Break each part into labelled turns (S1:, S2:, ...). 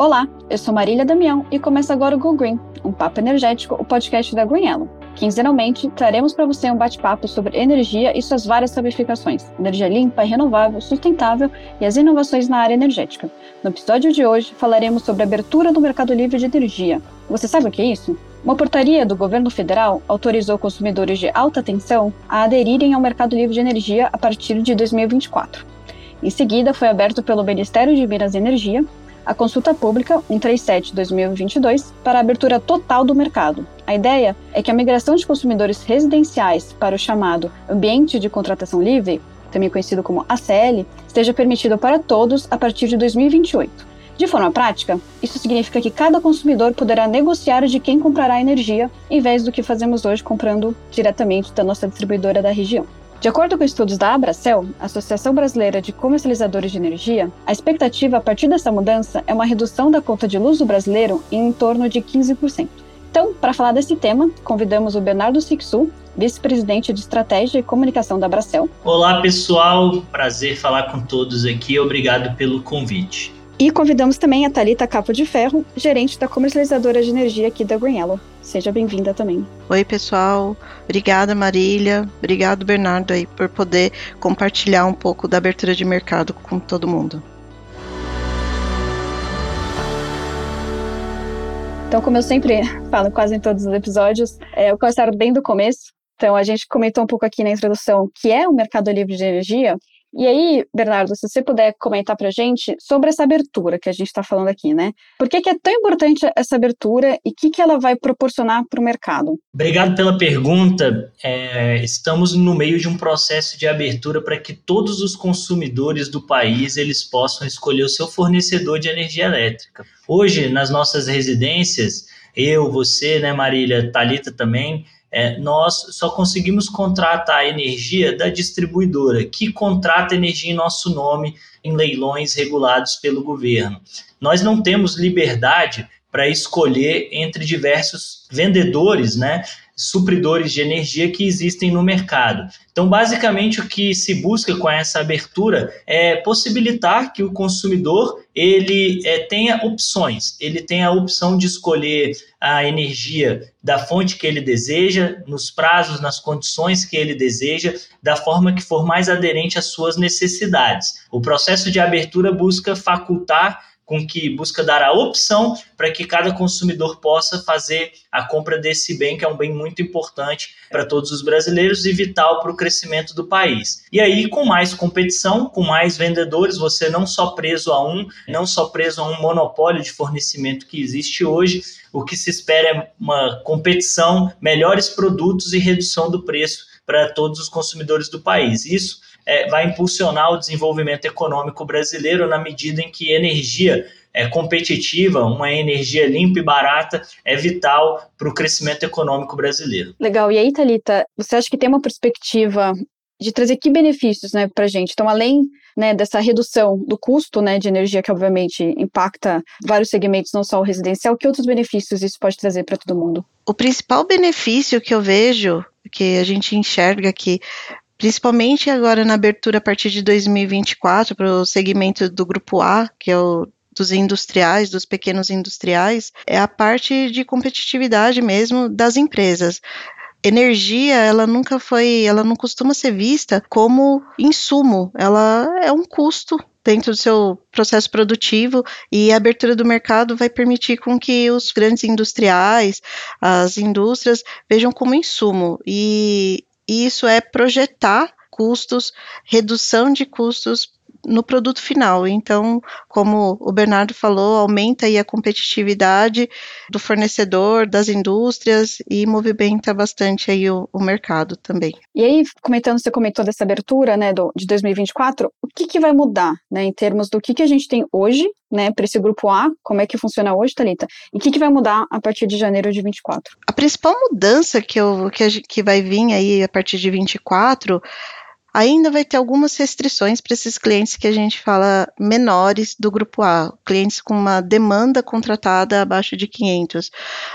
S1: Olá, eu sou Marília Damião e começa agora o Go Green, um papo energético, o podcast da Green Yellow. Quinzenalmente, traremos para você um bate-papo sobre energia e suas várias ramificações, energia limpa renovável, sustentável e as inovações na área energética. No episódio de hoje, falaremos sobre a abertura do mercado livre de energia. Você sabe o que é isso? Uma portaria do governo federal autorizou consumidores de alta tensão a aderirem ao mercado livre de energia a partir de 2024. Em seguida, foi aberto pelo Ministério de Minas e Energia a consulta pública 137-2022 para a abertura total do mercado. A ideia é que a migração de consumidores residenciais para o chamado Ambiente de Contratação Livre, também conhecido como ACL, esteja permitido para todos a partir de 2028. De forma prática, isso significa que cada consumidor poderá negociar de quem comprará energia, em vez do que fazemos hoje comprando diretamente da nossa distribuidora da região. De acordo com estudos da Abracel, Associação Brasileira de Comercializadores de Energia, a expectativa a partir dessa mudança é uma redução da conta de luz do brasileiro em, torno de 15%. Então, para falar desse tema, convidamos o Bernardo Sixu, vice-presidente de Estratégia e Comunicação da Abracel.
S2: Olá, pessoal. Prazer falar com todos aqui. Obrigado pelo convite.
S1: E convidamos também a Talita Capo de Ferro, gerente da comercializadora de energia aqui da Green Yellow. Seja bem-vinda também.
S3: Oi, pessoal. Obrigada, Marília. Obrigado, Bernardo, aí, por poder compartilhar um pouco da abertura de mercado com todo mundo.
S1: Então, como eu sempre falo quase em todos os episódios, é, eu começar bem do começo. Então, a gente comentou um pouco aqui na introdução que é o mercado livre de energia, e aí, Bernardo, se você puder comentar para gente sobre essa abertura que a gente está falando aqui, né? Por que, que, é tão importante essa abertura e o que, que ela vai proporcionar para o mercado?
S2: Obrigado pela pergunta. É, estamos no meio de um processo de abertura para que todos os consumidores do país eles possam escolher o seu fornecedor de energia elétrica. Hoje, nas nossas residências, eu, você, né, Marília, Talita também, é, nós só conseguimos contratar a energia da distribuidora, que contrata energia em nosso nome em leilões regulados pelo governo. Nós não temos liberdade para escolher entre diversos vendedores, né, supridores de energia que existem no mercado. Então, basicamente, o que se busca com essa abertura é possibilitar que o consumidor ele é, tenha opções, ele tenha a opção de escolher a energia da fonte que ele deseja, nos prazos, nas condições que ele deseja, da forma que for mais aderente às suas necessidades. O processo de abertura busca facultar com que busca dar a opção para que cada consumidor possa fazer a compra desse bem, que é um bem muito importante para todos os brasileiros e vital para o crescimento do país. E aí, com mais competição, com mais vendedores, você não só preso a um, não só preso a um monopólio de fornecimento que existe hoje, o que se espera é uma competição, melhores produtos e redução do preço para todos os consumidores do país. Isso é, vai impulsionar o desenvolvimento econômico brasileiro na medida em que energia é competitiva, uma energia limpa e barata é vital para o crescimento econômico brasileiro.
S1: Legal. E aí, Thalita, você acha que tem uma perspectiva de trazer que benefícios né, para a gente? Então, além né, dessa redução do custo né, de energia, que obviamente impacta vários segmentos, não só o residencial, que outros benefícios isso pode trazer para todo mundo?
S3: O principal benefício que eu vejo, que a gente enxerga que principalmente agora na abertura a partir de 2024 para o segmento do grupo A, que é o dos industriais, dos pequenos industriais, é a parte de competitividade mesmo das empresas. Energia, ela nunca foi, ela não costuma ser vista como insumo, ela é um custo dentro do seu processo produtivo e a abertura do mercado vai permitir com que os grandes industriais, as indústrias vejam como insumo. E e isso é projetar custos, redução de custos no produto final. Então, como o Bernardo falou, aumenta aí a competitividade do fornecedor, das indústrias e movimenta bastante aí o, o mercado também.
S1: E aí, comentando, você comentou dessa abertura, né, do, de 2024, o que, que vai mudar, né, em termos do que, que a gente tem hoje, né, para esse grupo A, como é que funciona hoje, Thalita, e o que, que vai mudar a partir de janeiro de 24?
S3: A principal mudança que, eu, que, que vai vir aí a partir de 24 Ainda vai ter algumas restrições para esses clientes que a gente fala menores do grupo A, clientes com uma demanda contratada abaixo de 500.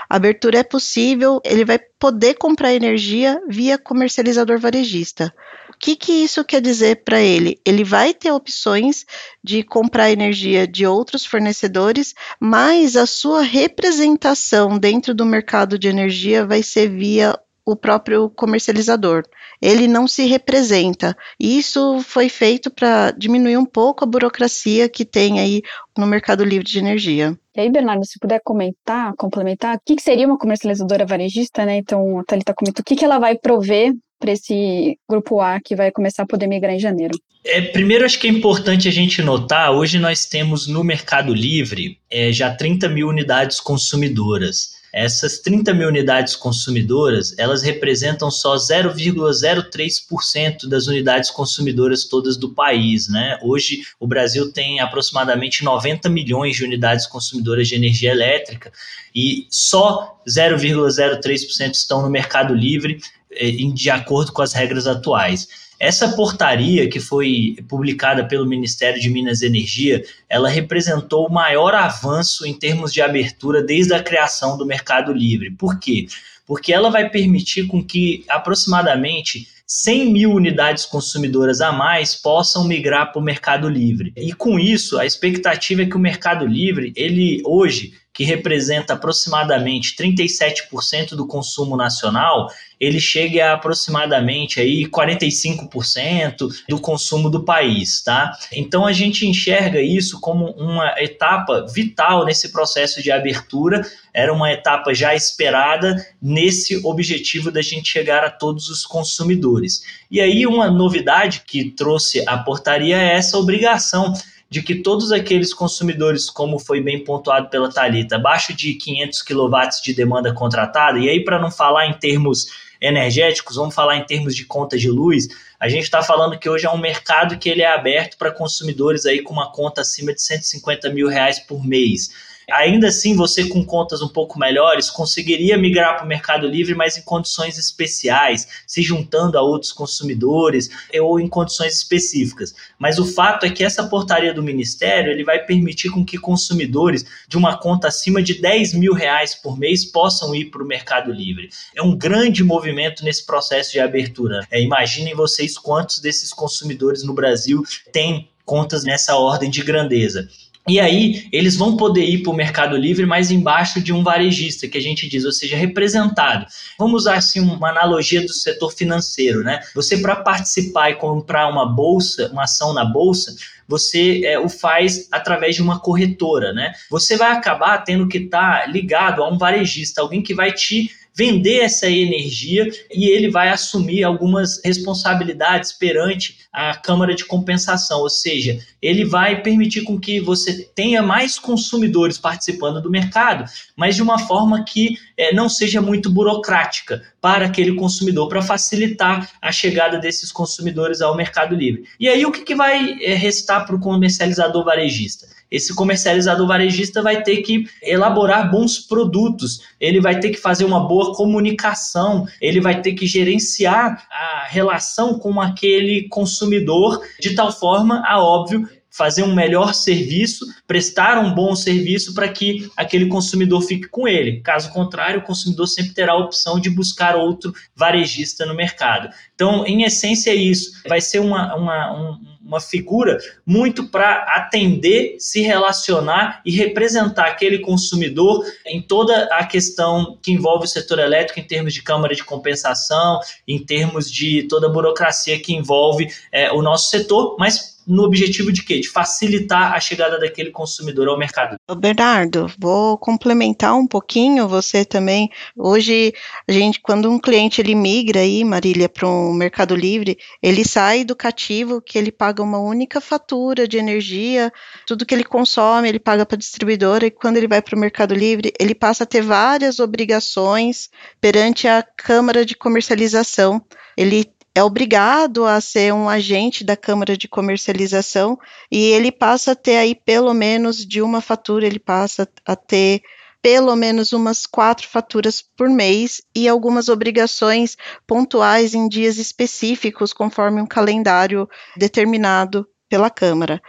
S3: A abertura é possível, ele vai poder comprar energia via comercializador varejista. que, que isso quer dizer para ele? Ele vai ter opções de comprar energia de outros fornecedores, mas a sua representação dentro do mercado de energia vai ser via o próprio comercializador. Ele não se representa. E isso foi feito para diminuir um pouco a burocracia que tem aí no mercado livre de energia.
S1: E aí, Bernardo, se puder comentar, complementar, o que, que seria uma comercializadora varejista, né? Então, a Thalita comenta o que, que ela vai prover para esse grupo A que vai começar a poder migrar em janeiro?
S2: É, primeiro, acho que é importante a gente notar: hoje nós temos no Mercado Livre é, já 30 mil unidades consumidoras. Essas 30 mil unidades consumidoras, elas representam só 0,03% das unidades consumidoras todas do país, né? Hoje o Brasil tem aproximadamente 90 milhões de unidades consumidoras de energia elétrica e só 0,03% estão no mercado livre eh, de acordo com as regras atuais. Essa portaria que foi publicada pelo Ministério de Minas e Energia, ela representou o maior avanço em termos de abertura desde a criação do Mercado Livre. Por quê? Porque ela vai permitir com que aproximadamente 100 mil unidades consumidoras a mais possam migrar para o Mercado Livre. E com isso, a expectativa é que o Mercado Livre, ele hoje que representa aproximadamente 37% do consumo nacional, ele chegue a aproximadamente aí 45% do consumo do país, tá? Então a gente enxerga isso como uma etapa vital nesse processo de abertura, era uma etapa já esperada nesse objetivo da gente chegar a todos os consumidores. E aí uma novidade que trouxe a portaria é essa obrigação de que todos aqueles consumidores, como foi bem pontuado pela Talita, abaixo de 500 kW de demanda contratada, e aí para não falar em termos energéticos, vamos falar em termos de conta de luz, a gente está falando que hoje é um mercado que ele é aberto para consumidores aí com uma conta acima de 150 mil reais por mês. Ainda assim, você com contas um pouco melhores conseguiria migrar para o Mercado Livre, mas em condições especiais, se juntando a outros consumidores ou em condições específicas. Mas o fato é que essa portaria do Ministério ele vai permitir com que consumidores de uma conta acima de 10 mil reais por mês possam ir para o Mercado Livre. É um grande movimento nesse processo de abertura. É, imaginem vocês quantos desses consumidores no Brasil têm contas nessa ordem de grandeza. E aí, eles vão poder ir para o Mercado Livre mais embaixo de um varejista, que a gente diz, ou seja, representado. Vamos usar assim uma analogia do setor financeiro, né? Você, para participar e comprar uma bolsa, uma ação na bolsa, você é, o faz através de uma corretora, né? Você vai acabar tendo que estar tá ligado a um varejista, alguém que vai te vender essa energia e ele vai assumir algumas responsabilidades perante a Câmara de Compensação, ou seja, ele vai permitir com que você tenha mais consumidores participando do mercado, mas de uma forma que é, não seja muito burocrática para aquele consumidor, para facilitar a chegada desses consumidores ao Mercado Livre. E aí o que, que vai é, restar para o comercializador varejista? Esse comercializador varejista vai ter que elaborar bons produtos, ele vai ter que fazer uma boa comunicação, ele vai ter que gerenciar a relação com aquele consumidor de tal forma, a óbvio, fazer um melhor serviço, prestar um bom serviço para que aquele consumidor fique com ele. Caso contrário, o consumidor sempre terá a opção de buscar outro varejista no mercado. Então, em essência, é isso. Vai ser uma, uma, um, uma figura muito para atender, se relacionar e representar aquele consumidor em toda a questão que envolve o setor elétrico, em termos de câmara de compensação, em termos de toda a burocracia que envolve é, o nosso setor, mas no objetivo de quê? De facilitar a chegada daquele consumidor ao mercado.
S3: Bernardo, vou complementar um pouquinho você também. Hoje, a gente, quando um cliente ele migra aí, Marília, para um Mercado Livre, ele sai do cativo que ele paga uma única fatura de energia, tudo que ele consome, ele paga para a distribuidora, e quando ele vai para o Mercado Livre, ele passa a ter várias obrigações perante a Câmara de Comercialização. Ele é obrigado a ser um agente da Câmara de Comercialização e ele passa a ter aí pelo menos de uma fatura, ele passa a ter pelo menos umas quatro faturas por mês e algumas obrigações pontuais em dias específicos, conforme um calendário determinado pela Câmara.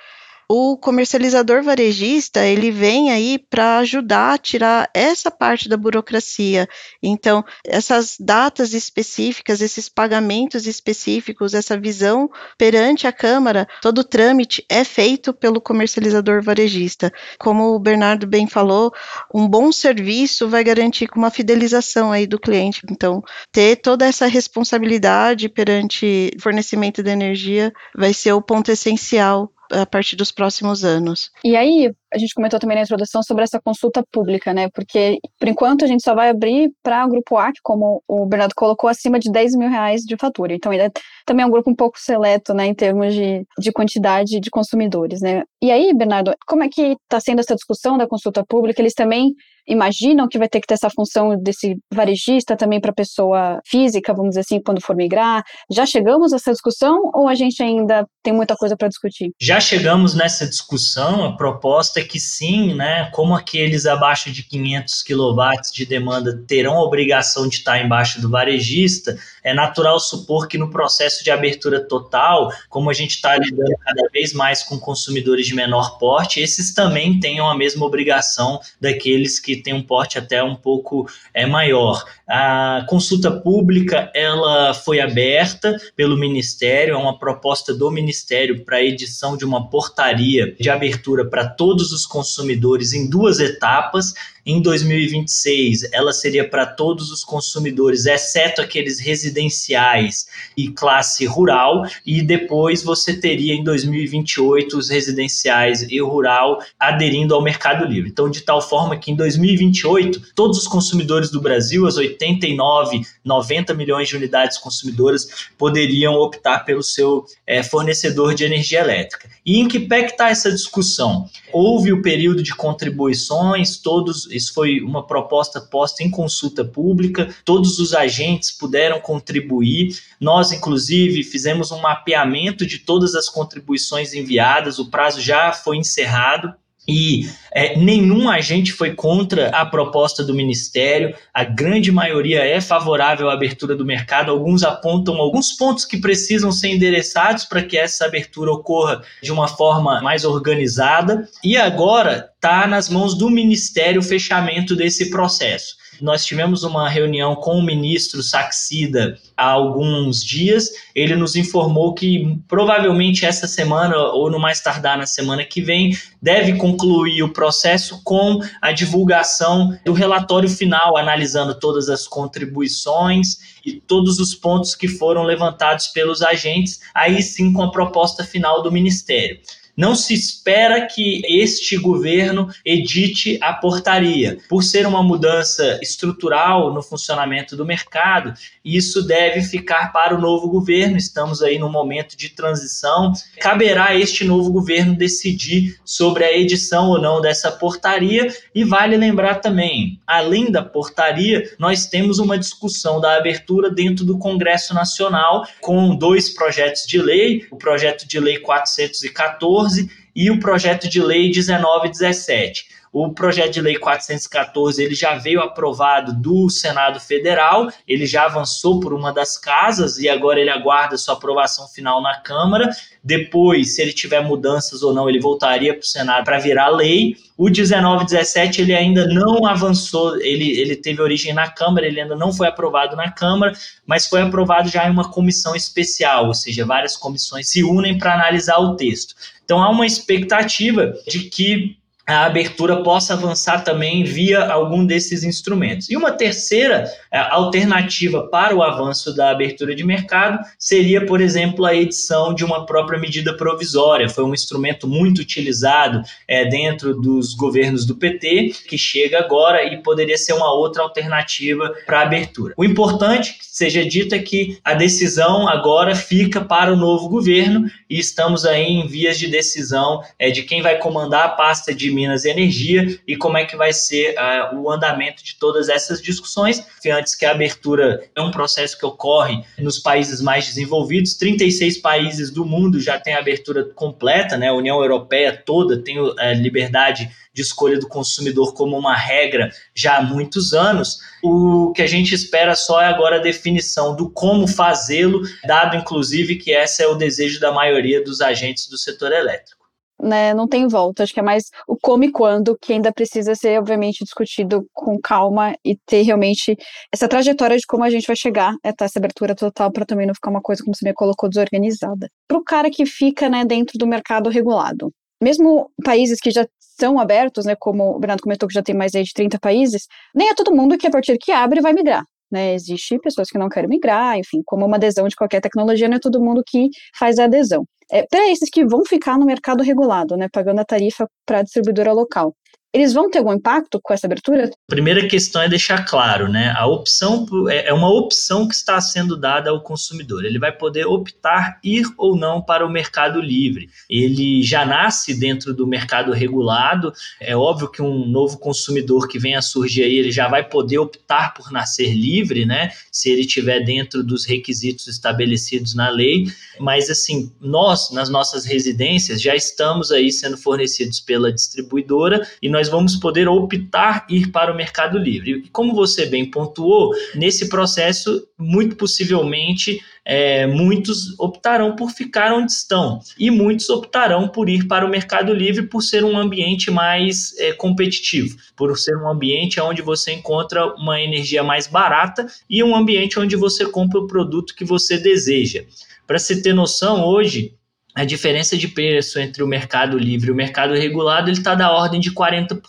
S3: O comercializador varejista, ele vem aí para ajudar a tirar essa parte da burocracia. Então, essas datas específicas, esses pagamentos específicos, essa visão perante a Câmara, todo o trâmite é feito pelo comercializador varejista. Como o Bernardo bem falou, um bom serviço vai garantir uma fidelização aí do cliente. Então, ter toda essa responsabilidade perante fornecimento de energia vai ser o ponto essencial a partir dos próximos anos.
S1: E aí, a gente comentou também na introdução sobre essa consulta pública, né? Porque, por enquanto, a gente só vai abrir para o grupo A, que, como o Bernardo colocou, acima de 10 mil reais de fatura. Então, ele é também é um grupo um pouco seleto, né, em termos de, de quantidade de consumidores, né? E aí, Bernardo, como é que está sendo essa discussão da consulta pública? Eles também imaginam que vai ter que ter essa função desse varejista também para pessoa física, vamos dizer assim, quando for migrar? Já chegamos a essa discussão ou a gente ainda tem muita coisa para discutir?
S2: Já chegamos nessa discussão, a proposta é que sim, né, como aqueles abaixo de 500 kW de demanda terão a obrigação de estar embaixo do varejista, é natural supor que no processo de abertura total, como a gente está lidando cada vez mais com consumidores de menor porte, esses também tenham a mesma obrigação daqueles que têm um porte até um pouco é, maior. A consulta pública ela foi aberta pelo Ministério, é uma proposta do Ministério para a edição de uma portaria de abertura para todos os consumidores em duas etapas. Em 2026, ela seria para todos os consumidores, exceto aqueles residenciais e classe rural, e depois você teria em 2028 os residenciais e rural aderindo ao Mercado Livre. Então, de tal forma que em 2028, todos os consumidores do Brasil, as 89, 90 milhões de unidades consumidoras, poderiam optar pelo seu é, fornecedor de energia elétrica. E em que pé está essa discussão? Houve o período de contribuições, todos, isso foi uma proposta posta em consulta pública, todos os agentes puderam contribuir. Nós, inclusive, fizemos um mapeamento de todas as contribuições enviadas, o prazo já foi encerrado e é, nenhum agente foi contra a proposta do Ministério, a grande maioria é favorável à abertura do mercado. Alguns apontam alguns pontos que precisam ser endereçados para que essa abertura ocorra de uma forma mais organizada. E agora está nas mãos do Ministério o fechamento desse processo. Nós tivemos uma reunião com o ministro Saxida há alguns dias. Ele nos informou que provavelmente essa semana, ou no mais tardar na semana que vem, deve concluir o processo com a divulgação do relatório final, analisando todas as contribuições e todos os pontos que foram levantados pelos agentes, aí sim com a proposta final do Ministério. Não se espera que este governo edite a portaria. Por ser uma mudança estrutural no funcionamento do mercado, isso deve ficar para o novo governo. Estamos aí no momento de transição. Caberá a este novo governo decidir sobre a edição ou não dessa portaria. E vale lembrar também, além da portaria, nós temos uma discussão da abertura dentro do Congresso Nacional com dois projetos de lei, o projeto de lei 414 14 e o projeto de lei 1917. O projeto de lei 414 ele já veio aprovado do Senado Federal, ele já avançou por uma das casas e agora ele aguarda sua aprovação final na Câmara. Depois, se ele tiver mudanças ou não, ele voltaria para o Senado para virar lei. O 1917 ele ainda não avançou, ele, ele teve origem na Câmara, ele ainda não foi aprovado na Câmara, mas foi aprovado já em uma comissão especial, ou seja, várias comissões se unem para analisar o texto. Então há uma expectativa de que a abertura possa avançar também via algum desses instrumentos. E uma terceira é, alternativa para o avanço da abertura de mercado seria, por exemplo, a edição de uma própria medida provisória. Foi um instrumento muito utilizado é, dentro dos governos do PT, que chega agora e poderia ser uma outra alternativa para a abertura. O importante que seja dito é que a decisão agora fica para o novo governo e estamos aí em vias de decisão é, de quem vai comandar a pasta de Minas e Energia e como é que vai ser uh, o andamento de todas essas discussões. Antes que a abertura é um processo que ocorre nos países mais desenvolvidos, 36 países do mundo já têm abertura completa, né? A União Europeia toda tem uh, liberdade de escolha do consumidor como uma regra já há muitos anos. O que a gente espera só é agora a definição do como fazê-lo, dado inclusive que esse é o desejo da maioria dos agentes do setor elétrico.
S1: Né, não tem volta. Acho que é mais o como e quando que ainda precisa ser, obviamente, discutido com calma e ter realmente essa trajetória de como a gente vai chegar até essa abertura total para também não ficar uma coisa, como você me colocou, desorganizada. Para o cara que fica né, dentro do mercado regulado. Mesmo países que já são abertos, né, como o Bernardo comentou que já tem mais aí de 30 países, nem é todo mundo que a partir que abre vai migrar. Né, existe pessoas que não querem migrar, enfim, como uma adesão de qualquer tecnologia, não é todo mundo que faz a adesão. É, para esses que vão ficar no mercado regulado, né, pagando a tarifa para a distribuidora local eles vão ter algum impacto com essa abertura?
S2: Primeira questão é deixar claro, né? A opção é, é uma opção que está sendo dada ao consumidor. Ele vai poder optar ir ou não para o mercado livre. Ele já nasce dentro do mercado regulado. É óbvio que um novo consumidor que vem a surgir aí, ele já vai poder optar por nascer livre, né? Se ele estiver dentro dos requisitos estabelecidos na lei. Mas assim, nós nas nossas residências já estamos aí sendo fornecidos pela distribuidora e nós vamos poder optar ir para o Mercado Livre. E como você bem pontuou, nesse processo, muito possivelmente, é, muitos optarão por ficar onde estão e muitos optarão por ir para o Mercado Livre por ser um ambiente mais é, competitivo, por ser um ambiente onde você encontra uma energia mais barata e um ambiente onde você compra o produto que você deseja. Para se ter noção, hoje a diferença de preço entre o mercado livre e o mercado regulado está da ordem de 40%.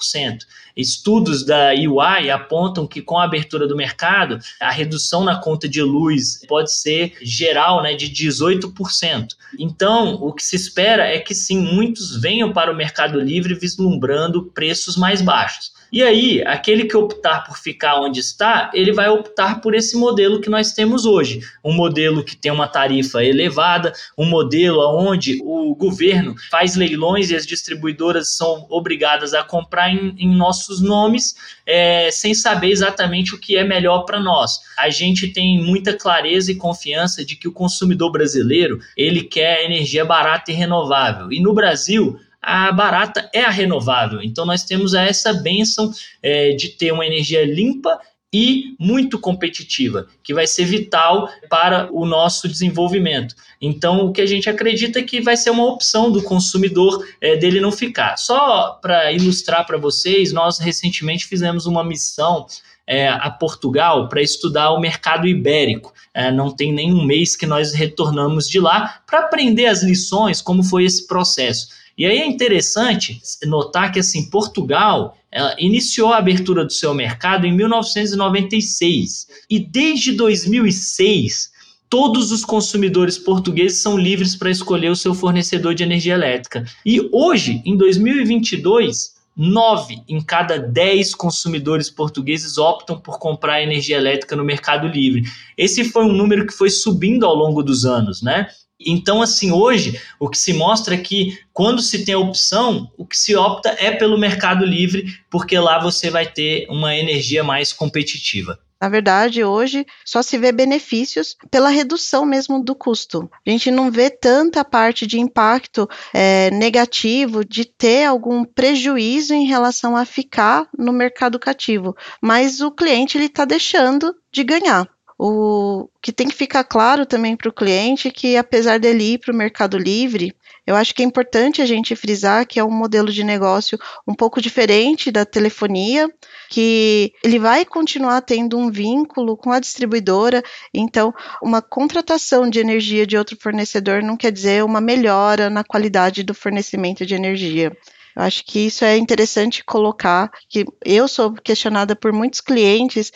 S2: Estudos da UI apontam que com a abertura do mercado, a redução na conta de luz pode ser geral né, de 18%. Então, o que se espera é que sim, muitos venham para o mercado livre vislumbrando preços mais baixos. E aí, aquele que optar por ficar onde está, ele vai optar por esse modelo que nós temos hoje. Um modelo que tem uma tarifa elevada, um modelo onde o governo faz leilões e as distribuidoras são obrigadas a comprar em, em nossos nomes, é, sem saber exatamente o que é melhor para nós. A gente tem muita clareza e confiança de que o consumidor brasileiro ele quer energia barata e renovável. E no Brasil, a barata é a renovável. Então nós temos essa benção é, de ter uma energia limpa e muito competitiva, que vai ser vital para o nosso desenvolvimento. Então, o que a gente acredita é que vai ser uma opção do consumidor é, dele não ficar. Só para ilustrar para vocês, nós recentemente fizemos uma missão é, a Portugal para estudar o mercado ibérico. É, não tem nenhum mês que nós retornamos de lá para aprender as lições, como foi esse processo. E aí é interessante notar que assim Portugal iniciou a abertura do seu mercado em 1996 e desde 2006 todos os consumidores portugueses são livres para escolher o seu fornecedor de energia elétrica. E hoje, em 2022, nove em cada dez consumidores portugueses optam por comprar energia elétrica no Mercado Livre. Esse foi um número que foi subindo ao longo dos anos, né? Então, assim, hoje, o que se mostra é que quando se tem opção, o que se opta é pelo mercado livre, porque lá você vai ter uma energia mais competitiva.
S3: Na verdade, hoje só se vê benefícios pela redução mesmo do custo. A gente não vê tanta parte de impacto é, negativo de ter algum prejuízo em relação a ficar no mercado cativo, mas o cliente ele está deixando de ganhar. O que tem que ficar claro também para o cliente é que, apesar dele ir para o Mercado Livre, eu acho que é importante a gente frisar que é um modelo de negócio um pouco diferente da telefonia, que ele vai continuar tendo um vínculo com a distribuidora, então uma contratação de energia de outro fornecedor não quer dizer uma melhora na qualidade do fornecimento de energia. Eu acho que isso é interessante colocar, que eu sou questionada por muitos clientes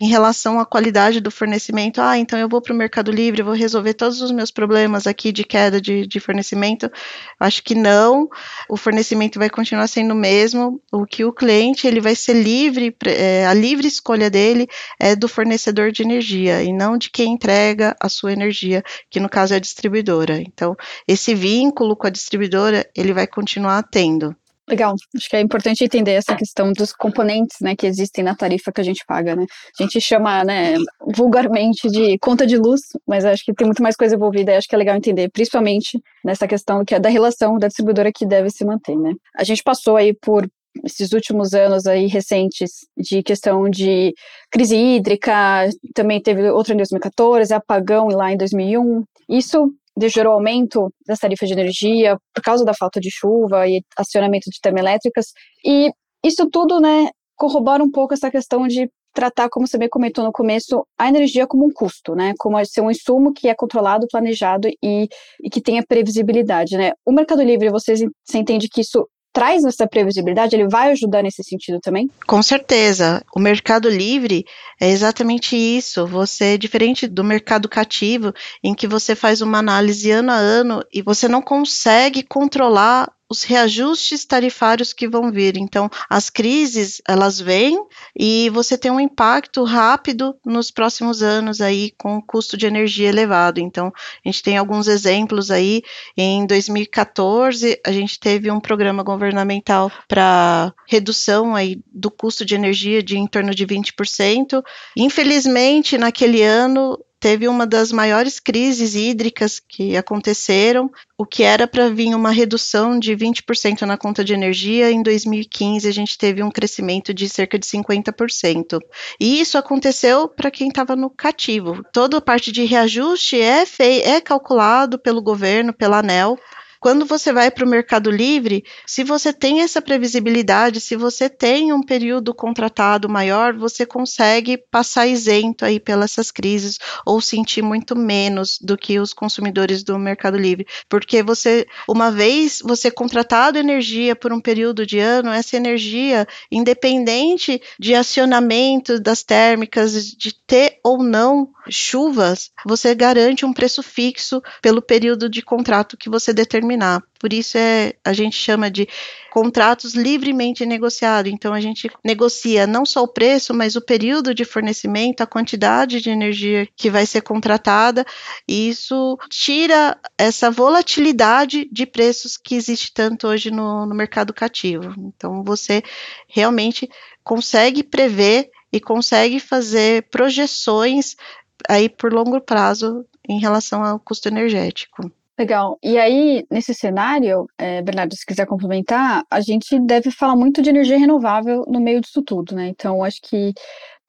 S3: em relação à qualidade do fornecimento. Ah, então eu vou para o Mercado Livre, vou resolver todos os meus problemas aqui de queda de, de fornecimento. Acho que não, o fornecimento vai continuar sendo o mesmo. O que o cliente ele vai ser livre, é, a livre escolha dele é do fornecedor de energia e não de quem entrega a sua energia, que no caso é a distribuidora. Então, esse vínculo com a distribuidora ele vai continuar tendo.
S1: Legal, acho que é importante entender essa questão dos componentes, né, que existem na tarifa que a gente paga, né. A gente chama, né, vulgarmente de conta de luz, mas acho que tem muito mais coisa envolvida e acho que é legal entender, principalmente nessa questão que é da relação da distribuidora que deve se manter, né. A gente passou aí por esses últimos anos aí recentes de questão de crise hídrica, também teve outro em 2014, apagão lá em 2001. Isso gerou aumento das tarifas de energia por causa da falta de chuva e acionamento de termoelétricas. E isso tudo, né, corrobora um pouco essa questão de tratar, como você bem comentou no começo, a energia como um custo, né? Como ser um insumo que é controlado, planejado e, e que tenha previsibilidade, né? O Mercado Livre, vocês, você entende que isso traz essa previsibilidade, ele vai ajudar nesse sentido também?
S3: Com certeza. O mercado livre é exatamente isso. Você, diferente do mercado cativo, em que você faz uma análise ano a ano e você não consegue controlar os reajustes tarifários que vão vir. Então, as crises, elas vêm e você tem um impacto rápido nos próximos anos aí com o custo de energia elevado. Então, a gente tem alguns exemplos aí. Em 2014, a gente teve um programa governamental para redução aí do custo de energia de em torno de 20%. Infelizmente, naquele ano, teve uma das maiores crises hídricas que aconteceram. O que era para vir uma redução de 20% na conta de energia, em 2015 a gente teve um crescimento de cerca de 50%. E isso aconteceu para quem estava no cativo. Toda a parte de reajuste é, é calculado pelo governo, pela ANEL, quando você vai para o Mercado Livre, se você tem essa previsibilidade, se você tem um período contratado maior, você consegue passar isento aí pelas crises ou sentir muito menos do que os consumidores do Mercado Livre, porque você, uma vez você contratado energia por um período de ano, essa energia, independente de acionamento das térmicas, de ter ou não chuvas, você garante um preço fixo pelo período de contrato que você determinar. Por isso é a gente chama de contratos livremente negociados. Então a gente negocia não só o preço, mas o período de fornecimento, a quantidade de energia que vai ser contratada. E isso tira essa volatilidade de preços que existe tanto hoje no, no mercado cativo. Então você realmente consegue prever e consegue fazer projeções aí por longo prazo em relação ao custo energético.
S1: Legal. E aí, nesse cenário, é, Bernardo, se quiser complementar, a gente deve falar muito de energia renovável no meio disso tudo, né? Então, acho que,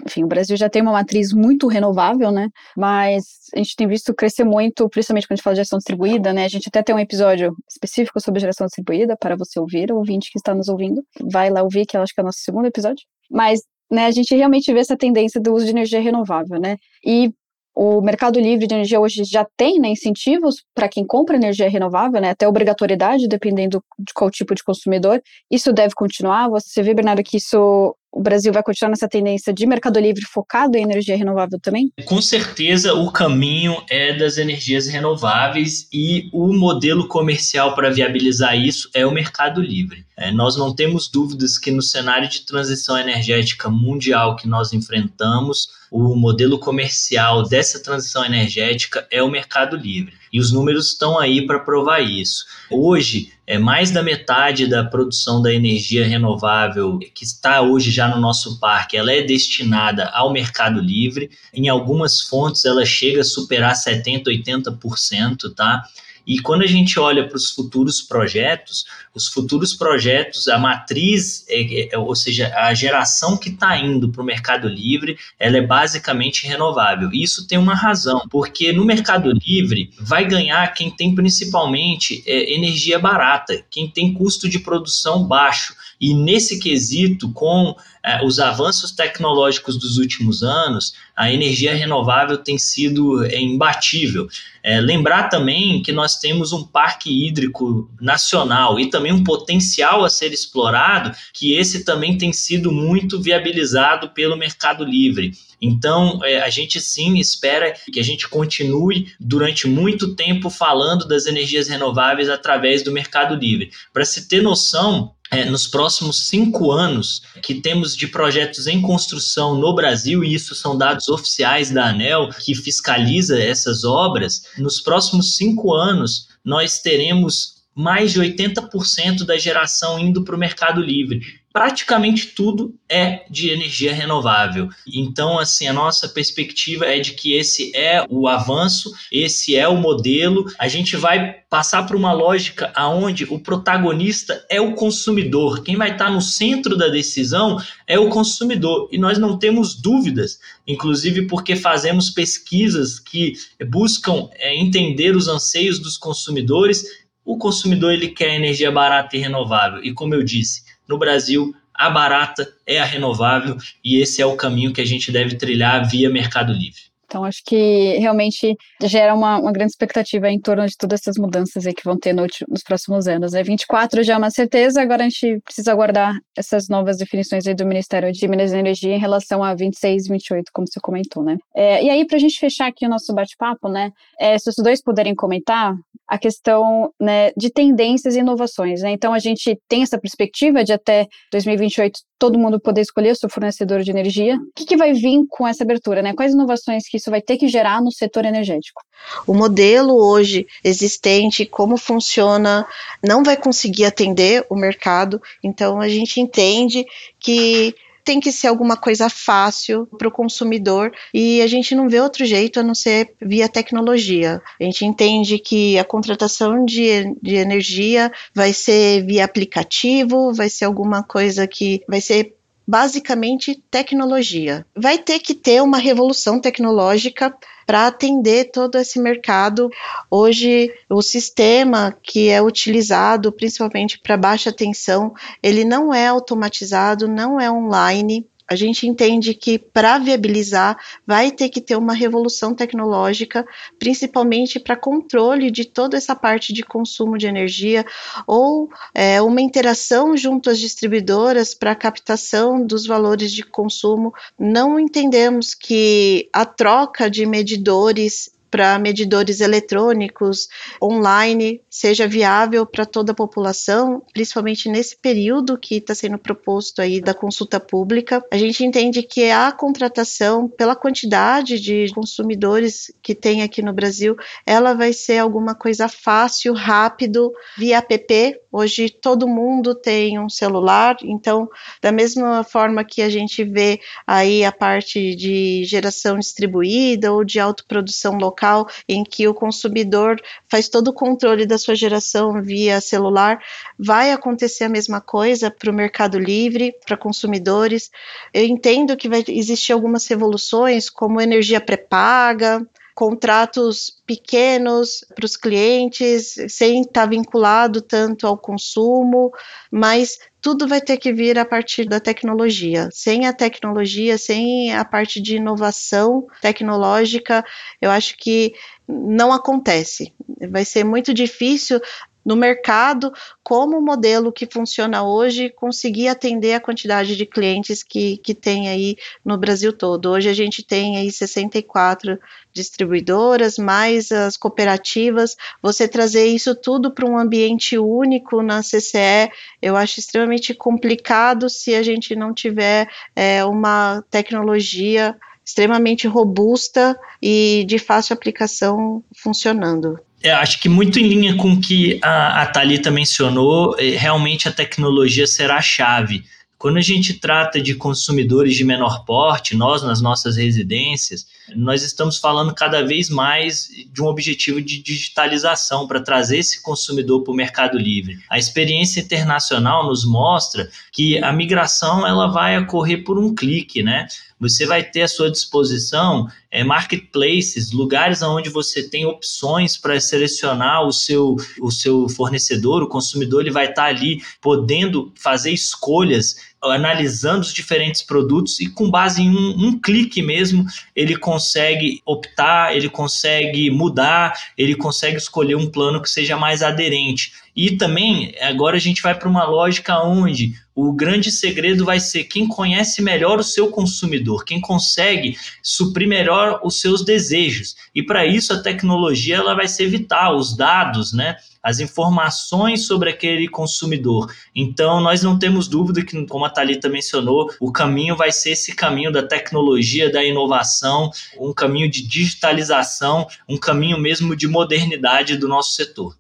S1: enfim, o Brasil já tem uma matriz muito renovável, né? Mas a gente tem visto crescer muito, principalmente quando a gente fala de geração distribuída, né? A gente até tem um episódio específico sobre geração distribuída para você ouvir, o ouvinte que está nos ouvindo. Vai lá ouvir, que eu acho que é o nosso segundo episódio. Mas né, a gente realmente vê essa tendência do uso de energia renovável, né? E o mercado livre de energia hoje já tem né, incentivos para quem compra energia renovável, né, até obrigatoriedade, dependendo de qual tipo de consumidor. Isso deve continuar? Você vê, Bernardo, que isso o Brasil vai continuar nessa tendência de mercado livre focado em energia renovável também?
S2: Com certeza, o caminho é das energias renováveis e o modelo comercial para viabilizar isso é o mercado livre. É, nós não temos dúvidas que no cenário de transição energética mundial que nós enfrentamos, o modelo comercial dessa transição energética é o mercado livre. E os números estão aí para provar isso. Hoje, é mais da metade da produção da energia renovável que está hoje já no nosso parque, ela é destinada ao mercado livre. Em algumas fontes ela chega a superar 70, 80%, tá? E quando a gente olha para os futuros projetos, os futuros projetos, a matriz, é, é, ou seja, a geração que está indo para o Mercado Livre, ela é basicamente renovável. E isso tem uma razão, porque no Mercado Livre vai ganhar quem tem principalmente é, energia barata, quem tem custo de produção baixo. E nesse quesito, com é, os avanços tecnológicos dos últimos anos, a energia renovável tem sido é, imbatível. É, lembrar também que nós temos um parque hídrico nacional e também um potencial a ser explorado, que esse também tem sido muito viabilizado pelo Mercado Livre. Então, é, a gente sim espera que a gente continue durante muito tempo falando das energias renováveis através do Mercado Livre. Para se ter noção, é, nos próximos cinco anos que temos de projetos em construção no Brasil, e isso são dados oficiais da ANEL, que fiscaliza essas obras, nos próximos cinco anos nós teremos mais de 80% da geração indo para o mercado livre. Praticamente tudo é de energia renovável. Então, assim, a nossa perspectiva é de que esse é o avanço, esse é o modelo. A gente vai passar por uma lógica aonde o protagonista é o consumidor. Quem vai estar no centro da decisão é o consumidor. E nós não temos dúvidas, inclusive porque fazemos pesquisas que buscam é, entender os anseios dos consumidores. O consumidor ele quer energia barata e renovável. E como eu disse, no Brasil, a barata é a renovável e esse é o caminho que a gente deve trilhar via Mercado Livre.
S1: Então, acho que realmente gera uma, uma grande expectativa em torno de todas essas mudanças que vão ter no, nos próximos anos. Né? 24 já é uma certeza, agora a gente precisa aguardar essas novas definições do Ministério de Minas e Energia em relação a 26 e 28, como você comentou, né? É, e aí, para a gente fechar aqui o nosso bate-papo, né, é, se os dois puderem comentar a questão né, de tendências e inovações. Né? Então, a gente tem essa perspectiva de até 2028 todo mundo poder escolher o seu fornecedor de energia. O que, que vai vir com essa abertura? Né? Quais inovações que isso vai ter que gerar no setor energético?
S3: O modelo hoje existente, como funciona, não vai conseguir atender o mercado. Então, a gente entende que tem que ser alguma coisa fácil para o consumidor e a gente não vê outro jeito a não ser via tecnologia. A gente entende que a contratação de, de energia vai ser via aplicativo, vai ser alguma coisa que vai ser basicamente tecnologia. Vai ter que ter uma revolução tecnológica para atender todo esse mercado. Hoje, o sistema que é utilizado principalmente para baixa tensão, ele não é automatizado, não é online, a gente entende que para viabilizar vai ter que ter uma revolução tecnológica, principalmente para controle de toda essa parte de consumo de energia ou é, uma interação junto às distribuidoras para captação dos valores de consumo. Não entendemos que a troca de medidores para medidores eletrônicos online seja viável para toda a população, principalmente nesse período que está sendo proposto aí da consulta pública. A gente entende que a contratação, pela quantidade de consumidores que tem aqui no Brasil, ela vai ser alguma coisa fácil, rápido, via app. Hoje todo mundo tem um celular, então, da mesma forma que a gente vê aí a parte de geração distribuída ou de autoprodução local, em que o consumidor faz todo o controle da sua geração via celular, vai acontecer a mesma coisa para o Mercado Livre, para consumidores. Eu entendo que vai existir algumas revoluções, como energia pré-paga, contratos pequenos para os clientes, sem estar vinculado tanto ao consumo, mas tudo vai ter que vir a partir da tecnologia. Sem a tecnologia, sem a parte de inovação tecnológica, eu acho que não acontece. Vai ser muito difícil no mercado, como o modelo que funciona hoje, conseguir atender a quantidade de clientes que, que tem aí no Brasil todo. Hoje a gente tem aí 64 distribuidoras, mais as cooperativas. Você trazer isso tudo para um ambiente único na CCE, eu acho extremamente complicado se a gente não tiver é, uma tecnologia extremamente robusta e de fácil aplicação funcionando.
S2: Eu acho que muito em linha com o que a, a Thalita mencionou, é, realmente a tecnologia será a chave. Quando a gente trata de consumidores de menor porte, nós nas nossas residências, nós estamos falando cada vez mais de um objetivo de digitalização para trazer esse consumidor para o mercado livre. A experiência internacional nos mostra que a migração ela vai ocorrer por um clique, né? Você vai ter à sua disposição é, marketplaces, lugares onde você tem opções para selecionar o seu, o seu fornecedor, o consumidor ele vai estar tá ali podendo fazer escolhas analisando os diferentes produtos e com base em um, um, clique mesmo, ele consegue optar, ele consegue mudar, ele consegue escolher um plano que seja mais aderente. E também, agora a gente vai para uma lógica onde o grande segredo vai ser quem conhece melhor o seu consumidor, quem consegue suprir melhor os seus desejos. E para isso a tecnologia ela vai ser vital, os dados, né? as informações sobre aquele consumidor. Então, nós não temos dúvida que, como a Thalita mencionou, o caminho vai ser esse caminho da tecnologia, da inovação, um caminho de digitalização, um caminho mesmo de modernidade do nosso setor.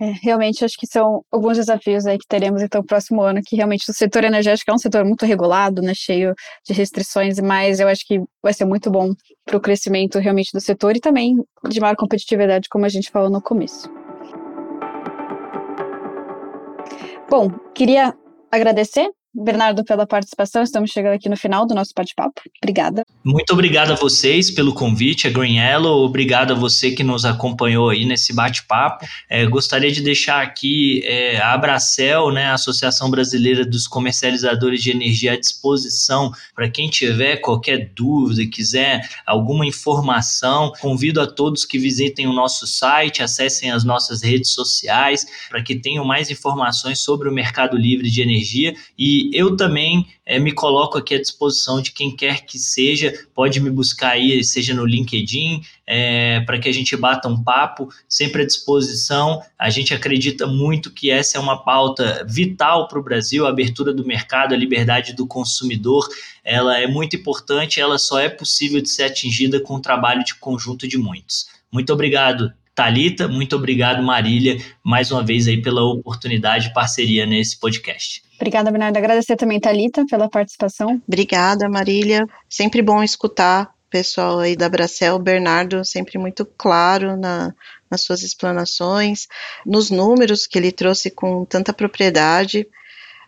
S1: É, realmente acho que são alguns desafios aí que teremos então no próximo ano, que realmente o setor energético é um setor muito regulado, né, cheio de restrições, mas eu acho que vai ser muito bom para o crescimento realmente do setor e também de maior competitividade, como a gente falou no começo. Bom, queria agradecer Bernardo, pela participação. Estamos chegando aqui no final do nosso bate-papo. Obrigada.
S2: Muito obrigado a vocês pelo convite, a Green Yellow. Obrigado a você que nos acompanhou aí nesse bate-papo. É, gostaria de deixar aqui é, a Abracel, né, a Associação Brasileira dos Comercializadores de Energia, à disposição para quem tiver qualquer dúvida, quiser alguma informação. Convido a todos que visitem o nosso site, acessem as nossas redes sociais para que tenham mais informações sobre o mercado livre de energia e eu também é, me coloco aqui à disposição de quem quer que seja, pode me buscar aí, seja no LinkedIn, é, para que a gente bata um papo, sempre à disposição. A gente acredita muito que essa é uma pauta vital para o Brasil, a abertura do mercado, a liberdade do consumidor, ela é muito importante, ela só é possível de ser atingida com o trabalho de conjunto de muitos. Muito obrigado, Talita, muito obrigado, Marília, mais uma vez aí pela oportunidade e parceria nesse podcast.
S1: Obrigada, Bernardo. Agradecer também, Talita, pela participação.
S3: Obrigada, Marília. Sempre bom escutar o pessoal aí da Bracel, Bernardo, sempre muito claro na, nas suas explanações, nos números que ele trouxe com tanta propriedade.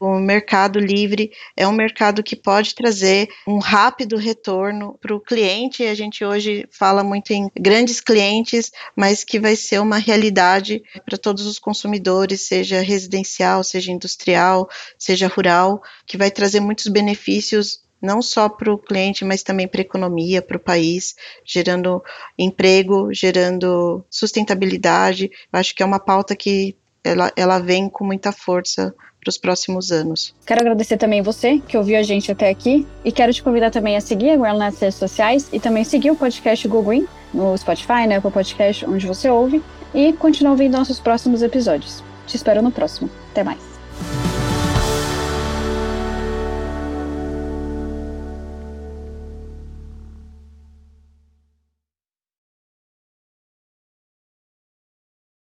S3: O mercado livre é um mercado que pode trazer um rápido retorno para o cliente. A gente hoje fala muito em grandes clientes, mas que vai ser uma realidade para todos os consumidores, seja residencial, seja industrial, seja rural, que vai trazer muitos benefícios não só para o cliente, mas também para a economia, para o país, gerando emprego, gerando sustentabilidade. Eu acho que é uma pauta que ela, ela vem com muita força para os próximos anos.
S1: Quero agradecer também você que ouviu a gente até aqui e quero te convidar também a seguir a Green nas redes sociais e também seguir o podcast Go Green no Spotify, né, Apple Podcast, onde você ouve e continuar ouvindo nossos próximos episódios. Te espero no próximo. Até mais.